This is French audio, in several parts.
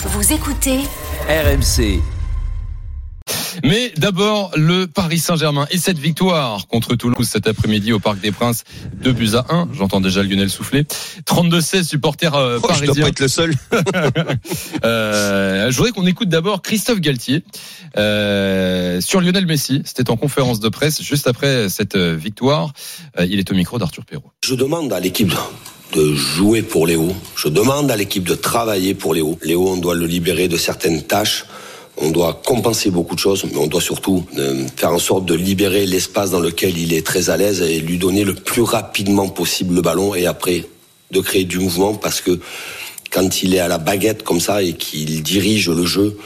Vous écoutez RMC. Mais d'abord, le Paris Saint-Germain et cette victoire contre Toulouse cet après-midi au Parc des Princes, 2 buts à 1. J'entends déjà Lionel souffler. 32-16 supporters euh, Oh, je dois parisiens. pas être le seul. Euh, je voudrais qu'on écoute d'abord Christophe Galtier euh, sur Lionel Messi. C'était en conférence de presse juste après cette euh, victoire. Euh, il est au micro d'Arthur Perrault. Je demande à l'équipe de jouer pour Léo. Je demande à l'équipe de travailler pour Léo. Léo, on doit le libérer de certaines tâches. On doit compenser beaucoup de choses, mais on doit surtout euh, faire en sorte de libérer l'espace dans lequel il est très à l'aise et lui donner le plus rapidement possible le ballon et après de créer du mouvement parce que quand il est à la baguette comme ça et qu'il dirige le jeu,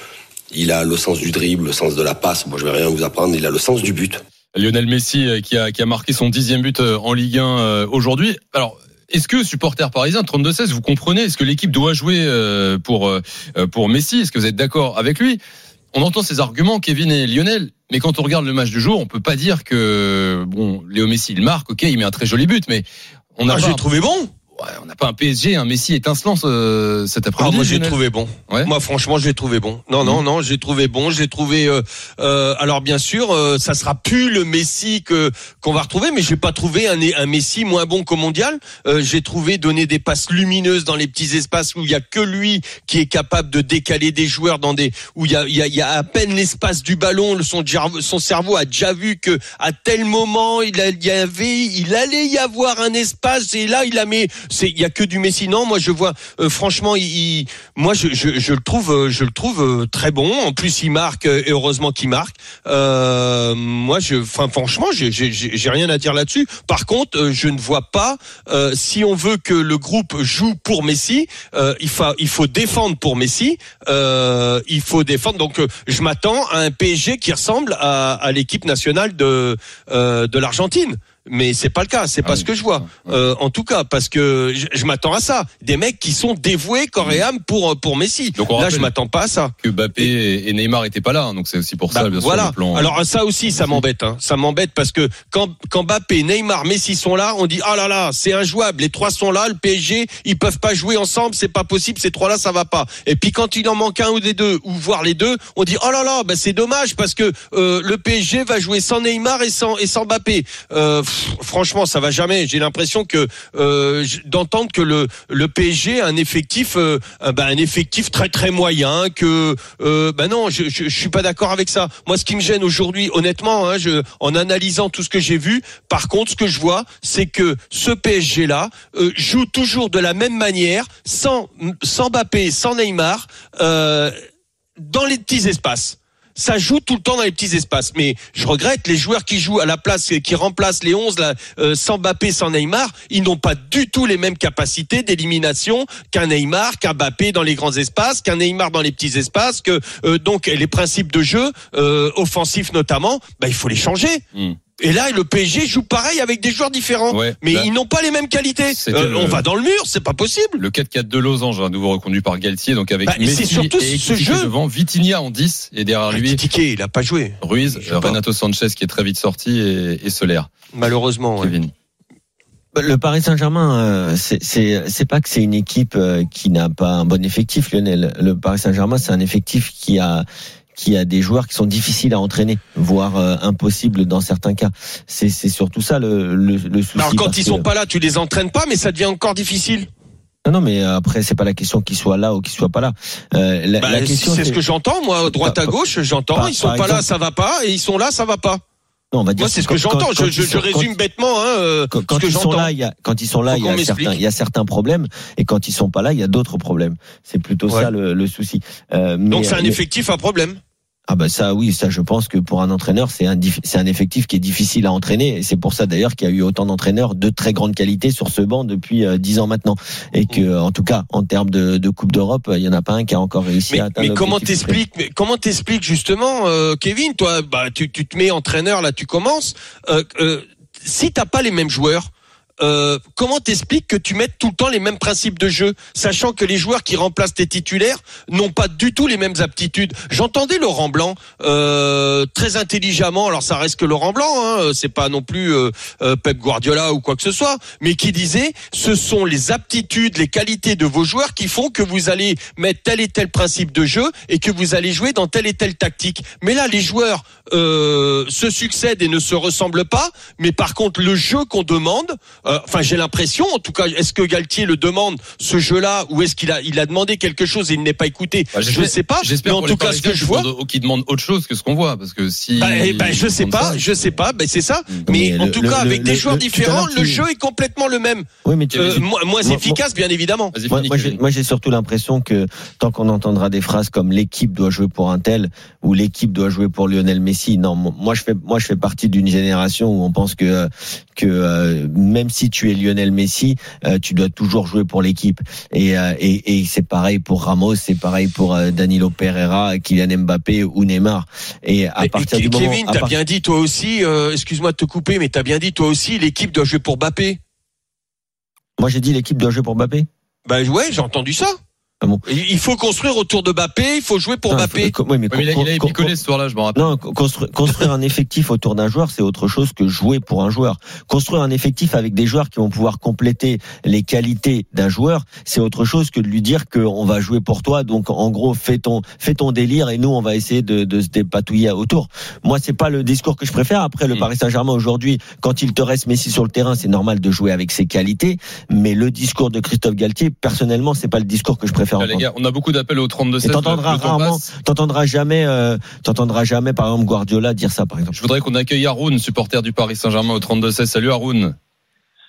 il a le sens du dribble, le sens de la passe. Moi, je vais rien vous apprendre. Il a le sens du but. Lionel Messi euh, qui a, qui a marqué son dixième but euh, en Ligue 1 euh, aujourd'hui. Alors, est-ce que supporter parisien 32-16, vous comprenez Est-ce que l'équipe doit jouer euh, pour euh, pour Messi? Est-ce que vous êtes d'accord avec lui? On entend ces arguments, Kevin et Lionel, mais quand on regarde le match du jour, on peut pas dire que bon, Léo Messi il marque, ok, il met un très joli but, mais on n'a Ah, pas, j'ai trouvé bon. On n'a pas un PSG, un Messi étincelant ce- cet Ah, après-midi. moi j'ai trouvé bon. Ouais. Moi franchement j'ai trouvé bon. Non non non j'ai trouvé bon. J'ai trouvé. euh, euh, alors bien sûr euh, ça sera plus le Messi que qu'on va retrouver, mais j'ai pas trouvé un, un Messi moins bon qu'au mondial. Euh, j'ai trouvé donner des passes lumineuses dans les petits espaces où il y a que lui qui est capable de décaler des joueurs dans des où il y a y a, il y a à peine l'espace du ballon. Son cerveau a déjà vu que à tel moment il, a- il y avait il allait y avoir un espace et là il a mis c'est il y a que du Messi. Non moi je vois euh, franchement, il, il- moi je, je, je le trouve, euh, je le trouve euh, très bon. En plus, il marque euh, et heureusement qu'il marque. Euh, moi, je, enfin franchement, j'ai- rien à dire là-dessus. Par contre, je ne vois pas euh, si on veut que le groupe joue pour Messi, il faut il faut défendre pour Messi. Il faut défendre. Donc, je m'attends à un PSG qui ressemble à, à l'équipe nationale de de l'Argentine. Mais c'est pas le cas, c'est pas Ah ce oui, que je vois. Euh, en tout cas, parce que je, je m'attends à ça. Des mecs qui sont dévoués corps et âme pour pour Messi. Donc on Là, je m'attends pas à ça. que Mbappé et Neymar étaient pas là, hein, donc c'est aussi pour ça, Bah, bien sûr, voilà. le plan. Alors ça aussi, ça m'embête. Hein. Ça m'embête parce que quand quand Mbappé, Neymar, Messi sont là, on dit ah là là, c'est injouable. Les trois sont là, le PSG, ils peuvent pas jouer ensemble, c'est pas possible. Ces trois là, ça va pas. Et puis quand il en manque un ou des deux, ou voire les deux, on dit oh là là, bah, c'est dommage parce que euh, le PSG va jouer sans Neymar et sans et sans Mbappé. Euh, franchement, ça va jamais. J'ai l'impression que euh, d'entendre que le le PSG a un effectif, euh, bah, un effectif très très moyen. Que euh, bah non, je, je, suis pas d'accord avec ça. Moi, ce qui me gêne aujourd'hui, honnêtement, hein, en analysant tout ce que j'ai vu, par contre, ce que je vois, c'est que ce PSG là euh, joue toujours de la même manière, sans sans Mbappé, sans Neymar, dans les petits espaces ça joue tout le temps dans les petits espaces. Mais je regrette les joueurs qui jouent à la place, qui remplacent les 11 là, euh, sans Mbappé, sans Neymar, ils n'ont pas du tout les mêmes capacités d'élimination qu'un Neymar, qu'un Mbappé dans les grands espaces, qu'un Neymar dans les petits espaces. Que euh, donc les principes de jeu euh, offensifs notamment, bah, il faut les changer. Hmm. Et là, le PSG joue pareil avec des joueurs différents. Ouais, mais là- ils n'ont pas les mêmes qualités. Euh, le- On va dans le mur, c'est pas possible. Le 4-4 de Losange, à nouveau reconduit par Galtier, donc avec Bah, Messi c'est surtout et ce jeu. devant, Vitinha en 10 et derrière lui Tiquet, il a pas joué. Ruiz. Renato Sanchez qui est très vite sorti et, et Solaire. Malheureusement. ouais. Kevin. Le Paris Saint-Germain, euh, c'est- c'est c'est pas que c'est une équipe euh, qui n'a pas un bon effectif, Lionel. Le Paris Saint-Germain, c'est un effectif qui a qui a des joueurs qui sont difficiles à entraîner, voire euh, impossibles dans certains cas. C'est surtout ça le, le, le souci. Alors quand ils que- sont pas là, tu les entraînes pas, mais ça devient encore difficile. Non, non, mais après c'est pas la question qu'ils soient là ou qu'ils soient pas là. Euh, la, Bah, la question c'est ce que j'entends, moi, droite à gauche, j'entends. Ils sont pas là, ça va pas, et ils sont là, ça va pas. non, on va dire Moi, c'est ce que j'entends. Je, résume bêtement, hein, euh, quand, quand ce que ils sont là, il y a, quand ils sont là, il y a certains, il y a certains problèmes, et quand ils sont pas là, il y a d'autres problèmes. C'est plutôt Ouais. ça le, le souci. Euh, mais- Donc c'est un mais- effectif à problème. Ah bah ça oui, ça je pense que pour un entraîneur c'est un c'est un effectif qui est difficile à entraîner et c'est pour ça d'ailleurs qu'il y a eu autant d'entraîneurs de très grande qualité sur ce banc depuis euh, dix ans maintenant et que en tout cas en termes de, de Coupe d'Europe il y en a pas un qui a encore réussi Mais, à atteindre mais comment t'expliques mais Comment t'expliques justement, euh, Kevin Toi, bah, tu, tu te mets entraîneur là, tu commences. Euh, euh, si t'as pas les mêmes joueurs. Euh, comment t'expliques que tu mettes tout le temps les mêmes principes de jeu, sachant que les joueurs qui remplacent tes titulaires n'ont pas du tout les mêmes aptitudes? J'entendais Laurent Blanc euh, très intelligemment. Alors ça reste que Laurent Blanc, hein, c'est pas non plus euh, euh, Pep Guardiola ou quoi que ce soit, mais qui disait ce sont les aptitudes, les qualités de vos joueurs qui font que vous allez mettre tel et tel principe de jeu et que vous allez jouer dans telle et telle tactique. Mais là, les joueurs euh, se succèdent et ne se ressemblent pas. Mais par contre, le jeu qu'on demande, euh, enfin, j'ai l'impression, en tout cas, est-ce que Galtier le demande ce jeu-là ou est-ce qu'il a il a demandé quelque chose et il n'est pas écouté? Bah, Je ne sais pas. Mais J'espère en pour tout cas, ce que je vois. qu'ils demandent autre chose que ce qu'on voit, parce que si. Bah, eh ben, je sais pas, ça- je sais pas, ben c'est ça. Mais, Mais en le- tout le- cas, le- avec des joueurs différents, le jeu est complètement le même. Oui, mais tu, Euh, moins moins moi- efficace, bien évidemment. Moi, j'ai surtout l'impression que tant qu'on entendra des phrases comme l'équipe doit jouer pour un tel ou l'équipe doit jouer pour Lionel Messi, non, moi je fais, moi je fais partie d'une génération où on pense que que euh, même si tu es Lionel Messi, euh, tu dois toujours jouer pour l'équipe. Et, euh, et, et c'est pareil pour Ramos, c'est pareil pour euh, Danilo Pereira, Kylian Mbappé ou Neymar. Et à Mais, partir Ke- du moment, Kevin, à t'as part- bien dit toi aussi. Excuse-moi de te couper, mais t'as bien dit toi aussi. L'équipe doit jouer pour Mbappé. moi j'ai dit l'équipe doit jouer pour Mbappé. Ben ouais, j'ai entendu ça. Ah bon Il faut construire autour de Mbappé. Il faut jouer pour Non, Mbappé. oui, mais mais il a, picolé ce soir-là, je m'en rappelle. Non, construire, construire un effectif autour d'un joueur, c'est autre chose que jouer pour un joueur. Construire un effectif avec des joueurs qui vont pouvoir compléter les qualités d'un joueur, c'est autre chose que de lui dire qu'on va jouer pour toi. Donc, en gros, fais ton, fais ton délire et nous, on va essayer de, de se dépatouiller autour. Moi, c'est pas le discours que je préfère. Après, le Mm. Paris Saint-Germain aujourd'hui, quand il te reste Messi sur le terrain, c'est normal de jouer avec ses qualités. Mais le discours de Christophe Galtier, personnellement, c'est pas le discours que je préfère Les gars, on a beaucoup d'appels au 32 Et 16 t'entendras rarement, t'entendras jamais, euh, t'entendras jamais, par exemple, Guardiola dire ça, par exemple. Je voudrais qu'on accueille Haroun, supporter du Paris Saint-Germain au 32 16. Salut Haroun.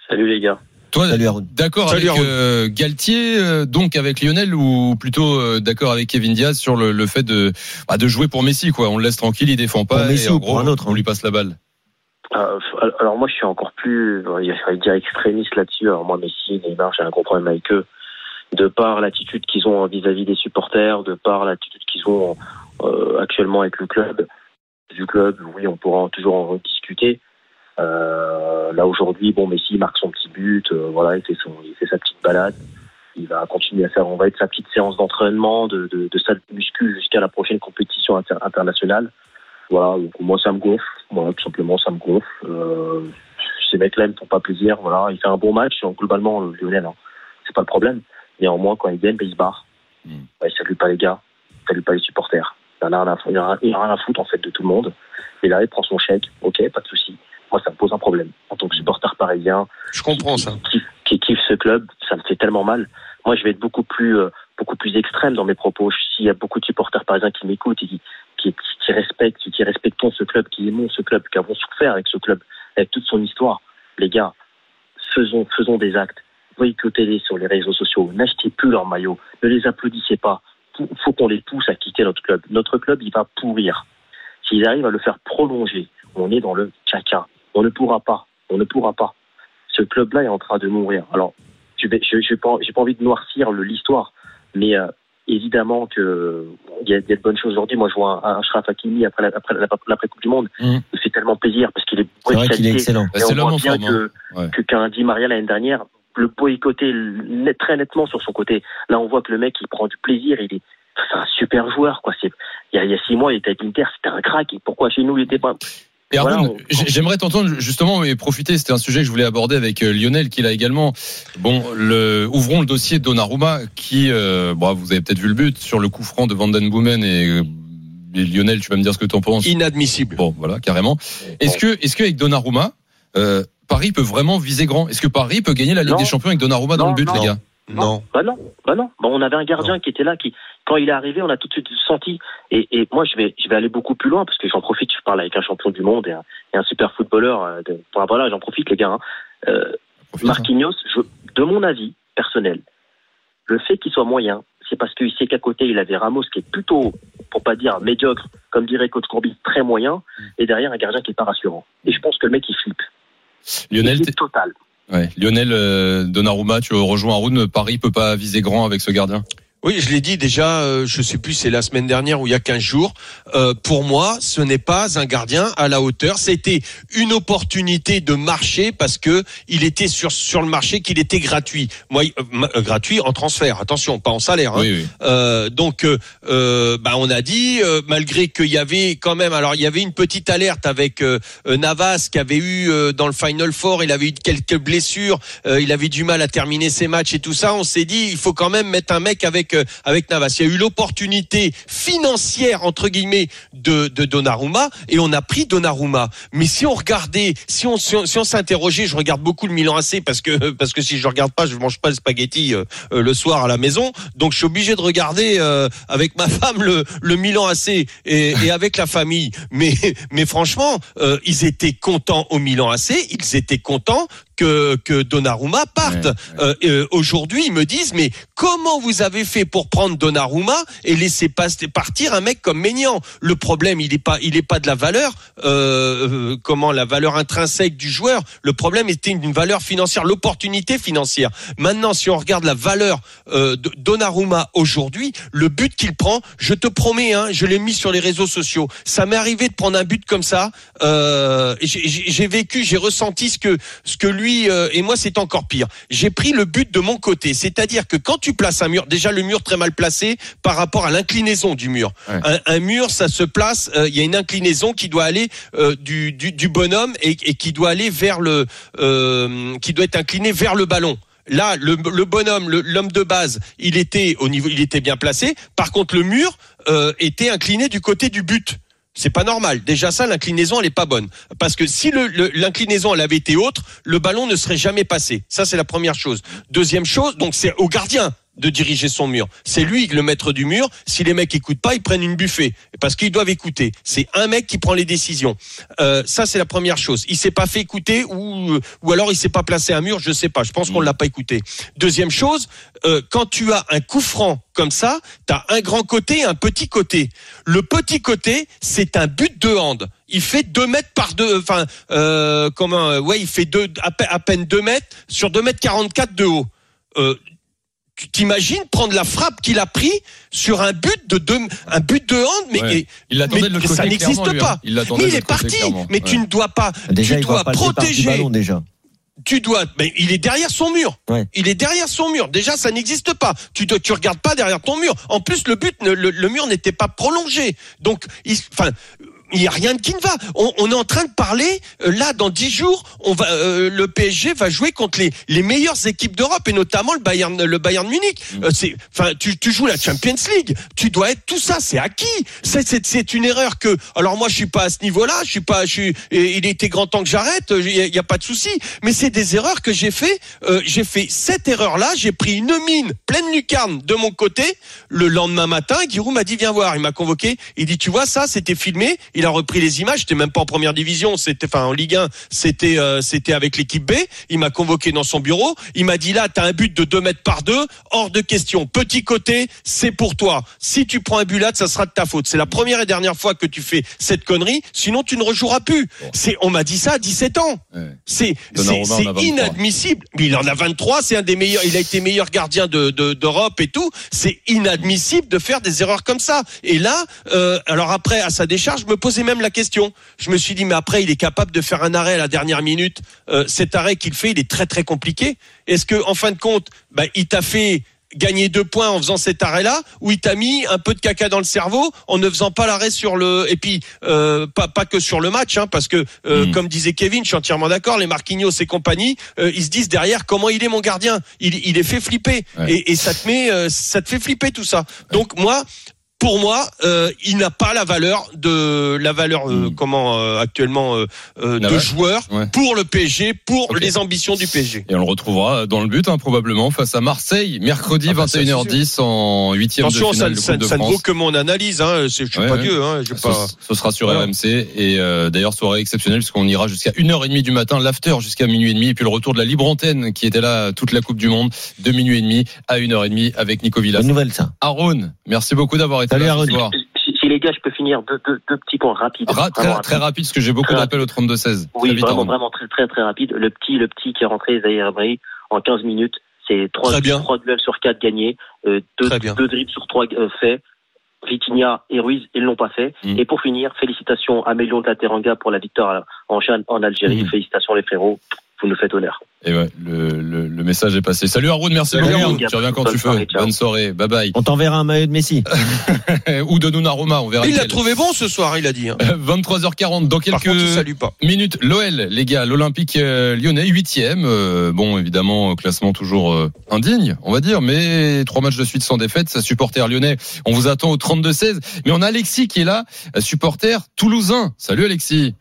Salut les gars. Toi, d'accord Salut, avec euh, Galtier, euh, donc avec Lionel, ou plutôt euh, d'accord avec Kevin Diaz sur le, le fait de, bah, de jouer pour Messi, quoi. On le laisse tranquille, il défend pas. Pour Messi et en ou pour gros, un autre, on hein. lui passe la balle. Euh, alors moi je suis encore plus, euh, j'allais dire extrémiste là-dessus. Alors moi Messi, Neymar, j'ai un gros problème avec eux. De par l'attitude qu'ils ont vis-à-vis des supporters, de par l'attitude qu'ils ont euh, actuellement avec le club, du club, oui, on pourra toujours en discuter. Euh, là aujourd'hui, bon, Messi marque son petit but, euh, voilà, il fait, son, il fait sa petite balade. Il va continuer à faire, on va être sa petite séance d'entraînement, de, de, de salle de muscu jusqu'à la prochaine compétition inter- internationale. Voilà, donc moi ça me gonfle, voilà, tout simplement ça me gonfle. Euh, ces mecs-là me font pas plaisir, voilà, il fait un bon match, donc, globalement le Lionel, hein, c'est pas le problème. Néanmoins quand il gagne, ben, il se barre. Mm. Ouais, il salue pas les gars, il salue pas les supporters. Il en a a- rien à foutre en fait de tout le monde. Et là il prend son chèque, ok, pas de souci. Moi ça me pose un problème en tant que supporter parisien Je comprends ça. qui, qui kiffe ce club, ça me fait tellement mal. Moi, je vais être beaucoup plus, euh, beaucoup plus extrême dans mes propos. S'il y a beaucoup de supporters parisiens qui m'écoutent et qui, qui, qui respectent, qui, qui respectons ce club, qui aimons ce club, qui avons souffert avec ce club, avec toute son histoire, les gars, faisons, faisons des actes. Boycottez-les sur les réseaux sociaux. N'achetez plus leurs maillots. Ne les applaudissez pas. Il faut qu'on les pousse à quitter notre club. Notre club, il va pourrir. S'ils arrivent à le faire prolonger, on est dans le caca. On ne pourra pas. On ne pourra pas ce club-là est en train de mourir. Alors, je vais, je, je pas, j'ai pas envie de noircir l'histoire, mais euh, évidemment que il y, a, il y a de bonnes choses aujourd'hui. Moi, je vois un, un Achraf Hakimi après la, après la- l'après Coupe du Monde, Mhm. il fait tellement plaisir parce qu'il est de qu'il est excellent. Bah, c'est l'homme en forme. que hein. Ouais. que qu'un Di Maria l'année dernière le boycottait net, très nettement sur son côté. Là, on voit que le mec, il prend du plaisir. Il est, c'est un super joueur, quoi. C'est, il y a, il y a six mois, il était avec l'Inter, c'était un crack. Et pourquoi chez nous, il était pas? Et Haroun, Voilà, on- j- j'aimerais t'entendre justement et profiter. C'était un sujet que je voulais aborder avec euh, Lionel, qui l'a également. Bon, le, ouvrons le dossier de Donnarumma, qui, euh, bon, vous avez peut-être vu le but sur le coup franc de Van Den Boomen et, et Lionel, tu vas me dire ce que tu en penses. Inadmissible. Bon, voilà, carrément. Est-ce que, est-ce qu'avec Donnarumma, euh, Paris peut vraiment viser grand Est-ce que Paris peut gagner la Ligue Non. des Champions avec Donnarumma dans Non, le but, non. les gars? Non. Bah non, bah non. Bah on avait un gardien qui était là, qui quand il est arrivé, on a tout de suite senti. Et, et moi, je vais, je vais aller beaucoup plus loin parce que j'en profite. Je parle avec un champion du monde et un, et un super footballeur. euh, De, voilà, j'en profite, les gars. hein. Euh. Marquinhos, je, de mon avis personnel, le fait qu'il soit moyen, c'est parce qu'il sait qu'à côté il avait Ramos qui est plutôt, pour pas dire médiocre, comme dirait Coach Courbis, très moyen, et derrière un gardien qui est pas rassurant. Et je pense que le mec il flippe. Lionel, total. ouais. Lionel, euh, Donnarumma, tu rejoins Haroun. Paris peut pas viser grand avec ce gardien? Oui, je l'ai dit déjà, euh, je sais plus, c'est la semaine dernière ou il y a 15 jours. Euh, pour moi, ce n'est pas un gardien à la hauteur. C'était une opportunité de marché parce que il était sur sur le marché, qu'il était gratuit. Moi, euh, euh, gratuit en transfert. Attention, pas en salaire. Hein. Oui, oui. Euh, donc, euh, bah, on a dit, euh, malgré qu'il y avait quand même, alors il y avait une petite alerte avec Navas qui avait eu euh, dans le Final Four, il avait eu quelques blessures, euh, il avait du mal à terminer ses matchs et tout ça. On s'est dit, il faut quand même mettre un mec avec avec Navas. Il y a eu l'opportunité financière entre guillemets de, de Donnarumma et on a pris Donnarumma. Mais si on regardait, si on si on, si on s'interrogeait, je regarde beaucoup le Milan AC parce que parce que si je regarde pas, je mange pas le spaghetti euh, euh, le soir à la maison. Donc je suis obligé de regarder euh, avec ma femme le, le Milan AC et, et avec la famille. Mais mais franchement, ils étaient contents au Milan AC, ils étaient contents que que Donnarumma parte. Ouais, Euh, euh, Aujourd'hui, ils me disent mais comment vous avez fait pour prendre Donnarumma et laisser passer partir un mec comme Maignan? Le problème, il est pas il est pas de la valeur euh, euh, comment la valeur intrinsèque du joueur. Le problème était une valeur financière, l'opportunité financière. Maintenant, si on regarde la valeur euh, de Donnarumma aujourd'hui, le but qu'il prend, je te promets, hein, je l'ai mis sur les réseaux sociaux. Ça m'est arrivé de prendre un but comme ça. Euh, j'ai vécu, j'ai ressenti ce que ce que lui euh, et moi c'est encore pire. J'ai pris le but de mon côté, c'est-à-dire que quand tu places un mur, déjà le mur très mal placé par rapport à l'inclinaison du mur. Ouais. Un, un mur, ça se place, euh, il y a une inclinaison qui doit aller euh, du, du, du bonhomme et, et qui doit aller vers le, qui doit être incliné vers le ballon. Là, le, le bonhomme, l'homme de base, il était au niveau, il était bien placé. Par contre, le mur était incliné du côté du but. C'est pas normal. Déjà ça, l'inclinaison, elle est pas bonne. Parce que si l'inclinaison, elle avait été autre, le ballon ne serait jamais passé. Ça, c'est la première chose. Deuxième chose, donc c'est au gardien de diriger son mur. C'est lui le maître du mur. Si les mecs écoutent pas, ils prennent une buffet parce qu'ils doivent écouter. C'est un mec qui prend les décisions. Euh, ça c'est la première chose. Il s'est pas fait écouter ou ou alors il s'est pas placé un mur. Je sais pas. Je pense qu'on l'a pas écouté. Deuxième chose, euh, quand tu as un coup franc comme ça, tu as un grand côté et un petit côté. Le petit côté, c'est un but de hand. Il fait deux mètres par deux, enfin, euh, comment, euh, ouais, il fait deux, à, pe- à peine deux mètres sur deux mètres 44 de haut. Euh, tu t'imagines prendre la frappe qu'il a pris sur un but de deux, un but de hand, mais, Ouais. et- Il mais de ça n'existe pas. hein. Il mais il est parti. clairement. Mais tu ne dois pas, Déjà, tu dois protéger ballon déjà. tu dois, mais il est derrière son mur. Ouais. Il est derrière son mur. Déjà, ça n'existe pas. Tu tu regardes pas derrière ton mur. En plus, le but, ne- le, le mur n'était pas prolongé. Donc, il, enfin. Il n'y a rien qui ne va. On, on est en train de parler euh, là dans dix jours. On va, euh, le PSG va jouer contre les, les meilleures équipes d'Europe et notamment le Bayern, le Bayern Munich. Mm. Euh, c'est, enfin, tu, tu joues la Champions League. Tu dois être tout ça. C'est acquis. C'est, c'est, c'est une erreur que. Alors moi, je suis pas à ce niveau-là. Je suis pas. Je suis. Il était grand temps que j'arrête. Il y, a- il y a pas de souci. Mais c'est des erreurs que j'ai fait. Euh, j'ai fait cette erreur-là. J'ai pris une mine pleine lucarne de mon côté. Le lendemain matin, Giroud m'a dit viens voir. Il m'a convoqué. Il dit tu vois ça, c'était filmé. Il a repris les images. J'étais même pas en première division. C'était enfin en Ligue 1. C'était euh, c'était avec l'équipe B. Il m'a convoqué dans son bureau. Il m'a dit là t'as un but de 2 mètres par deux. Hors de question. Petit côté, c'est pour toi. Si tu prends un but là, ça sera de ta faute. C'est la première et dernière fois que tu fais cette connerie. Sinon tu ne rejoueras plus. C'est on m'a dit ça à 17 ans. Ouais. C'est c'est Donnarumma en a c'est 23. inadmissible. Mais il en a 23, c'est un des meilleurs. Il a été meilleur gardien de de- d'Europe et tout. C'est inadmissible de faire des erreurs comme ça. Et là, euh, alors après à sa décharge, je me posais même la question. Je me suis dit mais après il est capable de faire un arrêt à la dernière minute. Euh, cet arrêt qu'il fait, il est très très compliqué. Est-ce que en fin de compte, bah, il t'a fait gagner deux points en faisant cet arrêt-là, ou il t'a mis un peu de caca dans le cerveau en ne faisant pas l'arrêt sur le et puis euh, pas pas que sur le match, hein, parce que euh, Mm. comme disait Kevin, je suis entièrement d'accord, les Marquinhos et compagnie, euh, ils se disent derrière comment il est mon gardien, il il est fait flipper Ouais. et, et ça te met ça te fait flipper tout ça. Donc moi pour moi, euh, il n'a pas la valeur de la valeur euh, Mm. comment euh, actuellement de joueur Ouais. pour le PSG, pour les ambitions du PSG. Et on le retrouvera dans le but, hein, probablement, face à Marseille, mercredi Ah bah, ça, 21h10 en huitième de Attention, finale ça, de ça- Coupe de ça ne vaut que mon analyse. Hein. C'est- Je suis Ouais, pas ouais. Dieu. Hein. Je pas... ce sera sur Voilà. RMC et euh, d'ailleurs soirée exceptionnelle puisqu'on ira jusqu'à 1h30 du matin, l'after jusqu'à minuit et demi et puis le retour de la libre antenne qui était là toute la Coupe du Monde de minuit et demi à 1h30 avec Nico Villas. Bonne nouvelle ça. Aaron, merci beaucoup d'avoir été Salut, soir. Si, si les gars, je peux finir deux, deux, deux petits points rapides. Ra- Vraiment très, très rapide parce que j'ai beaucoup Très d'appels au 32-16. Oui, Très vraiment, vraiment très, très, très rapide. Le petit, le petit qui est rentré, Zahir Emery, en 15 minutes, C'est trois, Très bien. trois duels sur quatre gagnés, euh, deux, Très bien. deux dribbles sur trois euh, faits. Vitinha et Ruiz, ils l'ont pas fait. Mm. Et pour finir, félicitations à Mélion de la Teranga pour la victoire en, en Algérie. Mm. Félicitations les frérots, vous nous faites honneur. Et ouais, le, le, le message est passé. Salut Haroun, merci Salut, beaucoup. Tu reviens quand Bonne tu veux. Bonne soirée. Bye bye. On t'enverra un maillot de Messi. Ou de Donnarumma, on verra. Il l'a trouvé bon ce soir, il a dit. hein. 23h40 dans Par quelques contre, pas. minutes. L'OL, les gars, l'Olympique euh, lyonnais, huitième. Euh, bon, évidemment, euh, classement toujours euh, indigne, on va dire, mais trois matchs de suite sans défaite. Ça, supporter lyonnais. On vous attend au 32-16. Mais on a Alexis qui est là, supporter toulousain. Salut Alexis.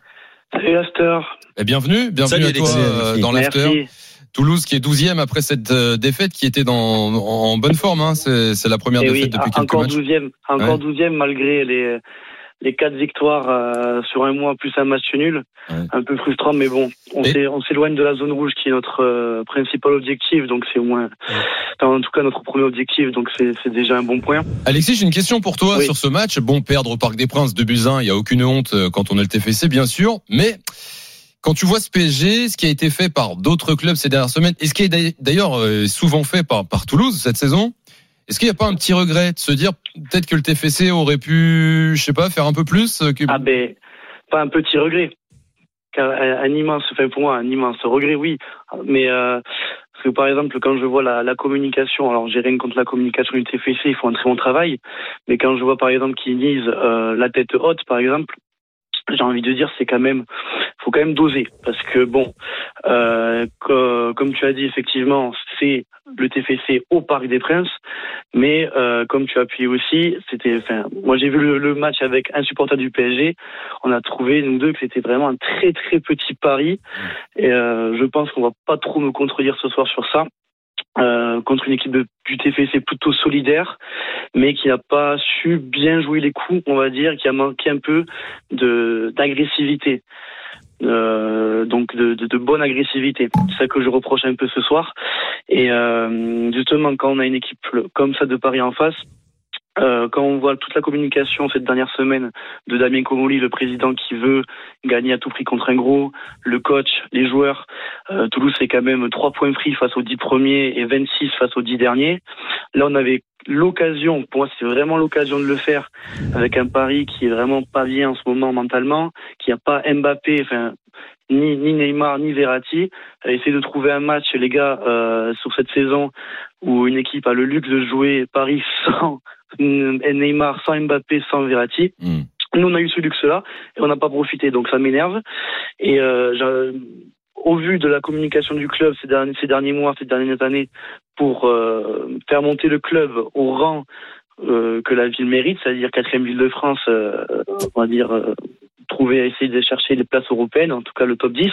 Salut Aster. Et bienvenue, bienvenue Salut, à toi Alexis. euh, dans l'after. Toulouse qui est 12e après cette euh, défaite qui était dans, en bonne forme. Hein. C'est la première Et défaite oui, depuis quelques matchs. 12e, encore 12e malgré les les quatre victoires euh, sur un mois plus un match nul. Ouais. Un peu frustrant, mais bon, on s'éloigne de la zone rouge qui est notre euh, principal objectif, donc c'est au moins, enfin, en tout cas notre premier objectif, donc c'est déjà un bon point. Alexis, j'ai une question pour toi Oui. sur ce match. Bon, perdre au Parc des Princes de Buzyn, il y a aucune honte quand on est le TFC, bien sûr. Mais quand tu vois ce PSG, ce qui a été fait par d'autres clubs ces dernières semaines, et ce qui est d'ailleurs- euh, souvent fait par, Toulouse cette saison, est-ce qu'il n'y a pas un petit regret de se dire peut-être que le TFC aurait pu, je sais pas, faire un peu plus euh, que... Ah ben, pas un petit regret. Car un, immense, enfin pour moi, un immense regret, oui. Mais euh, parce que par exemple, quand je vois la, communication, alors j'ai rien contre la communication du TFC, ils font un très bon travail. Mais quand je vois par exemple qu'ils disent euh, la tête haute, par exemple, j'ai envie de dire c'est quand même, faut quand même doser parce que bon, euh, co- comme tu as dit effectivement, c'est le TFC au Parc des Princes. Mais euh, comme tu as appuyé aussi, c'était, enfin, moi j'ai vu le, le match avec un supporter du PSG. On a trouvé nous deux que c'était vraiment un très très petit pari. Et euh, je pense qu'on va pas trop me contredire ce soir sur ça. Euh, contre une équipe du TFC plutôt solidaire, mais qui n'a pas su bien jouer les coups, on va dire, qui a manqué un peu de d'agressivité. Euh, donc de, de, de bonne agressivité. C'est ça que je reproche un peu ce soir. Et euh, justement, quand on a une équipe comme ça de Paris en face, euh, quand on voit toute la communication cette dernière semaine de Damien Comoli, le président qui veut gagner à tout prix contre un gros, le coach, les joueurs, euh, Toulouse c'est quand même 3 points pris face aux 10 premiers et 26 face aux 10 derniers. Là on avait l'occasion, pour moi c'est vraiment l'occasion de le faire avec un Paris qui est vraiment pas bien en ce moment mentalement, qui a pas Mbappé, enfin ni, ni Neymar ni Verratti. Essayer de trouver un match les gars euh, sur cette saison où une équipe a le luxe de jouer Paris sans Neymar, sans Mbappé, sans Verratti. Hmm. Nous, on a eu ce luxe-là et on n'a pas profité, donc ça m'énerve. Et euh, au vu de la communication du club ces derniers, ces derniers mois, ces dernières années, pour euh, faire monter le club au rang euh, que la ville mérite, c'est-à-dire quatrième ville de France, on va dire trouver, essayer de chercher les places européennes, en tout cas le top 10.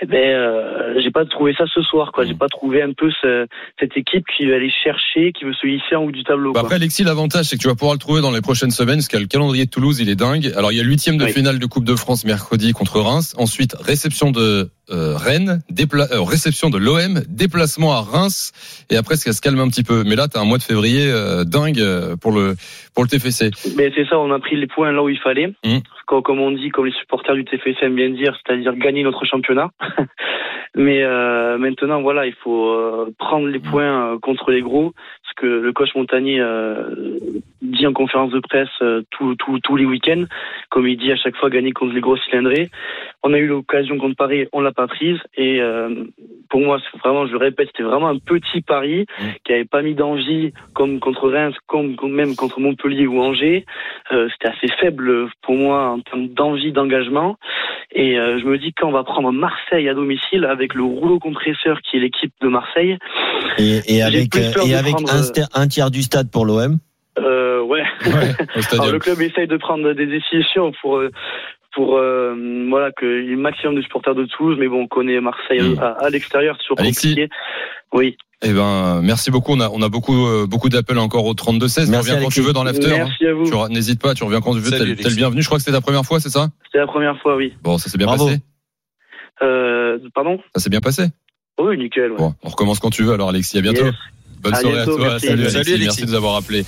Eh ben, euh, j'ai pas trouvé ça ce soir, quoi. J'ai pas trouvé un peu ce- cette équipe qui veut aller chercher, qui veut se hisser en haut du tableau. Bah quoi. après Alexis, l'avantage c'est que tu vas pouvoir le trouver dans les prochaines semaines, parce que le calendrier de Toulouse il est dingue. Alors il y a huitième de Oui. finale de Coupe de France mercredi contre Reims, ensuite réception de euh, Rennes, dépla- euh, réception de l'OM, déplacement à Reims, et après ça se calme un petit peu. Mais là t'as un mois de février euh, dingue euh, pour le pour le TFC. Mais c'est ça, on a pris les points là où il fallait. Comme, comme on dit, comme les supporters du TFC aiment bien dire, c'est-à-dire gagner notre championnat. Mais euh, maintenant, voilà, il faut euh, prendre les points euh, contre les gros, ce que le coach Montagnier euh, dit en conférence de presse euh, tous tous- tous les week-ends, comme il dit à chaque fois gagner contre les gros cylindrés. On a eu l'occasion contre Paris, on l'a pas prise, et euh, pour moi, vraiment, je le répète, c'était vraiment un petit pari qui avait pas mis d'envie, comme contre Reims, comme, comme même contre Montpellier ou Angers. Euh, c'était assez faible pour moi en termes d'envie, d'engagement. Et je me dis quand on va prendre Marseille à domicile avec le rouleau compresseur qui est l'équipe de Marseille. Et, et avec, et prendre, un, tiers du stade pour l'OM. Euh, ouais. Alors, le club essaye de prendre des décisions pour euh, pour euh, voilà que y ait le maximum de supporters de Toulouse, mais bon, on connaît Marseille Mm. à, à l'extérieur, c'est toujours Alexis. compliqué. Oui. Eh ben merci beaucoup. On a on a beaucoup euh, beaucoup d'appels encore au 32 16. Tu Merci, reviens quand tu veux dans l'after. hein. Merci à vous. Tu N'hésite pas, tu reviens quand tu veux. Salut, T'es le- bienvenu. Je crois que c'était ta première fois, c'est ça? C'était la première fois, oui. Bon, ça s'est bien Bravo. passé. Euh, pardon? Ça s'est bien passé? Oui, nickel. Ouais. Bon, on recommence quand tu veux. Alors Alexis, à bientôt. Yes. Bonne À soirée bientôt, à toi. merci. Salut, Salut, Alexis. Alexis. Merci de nous avoir appelés.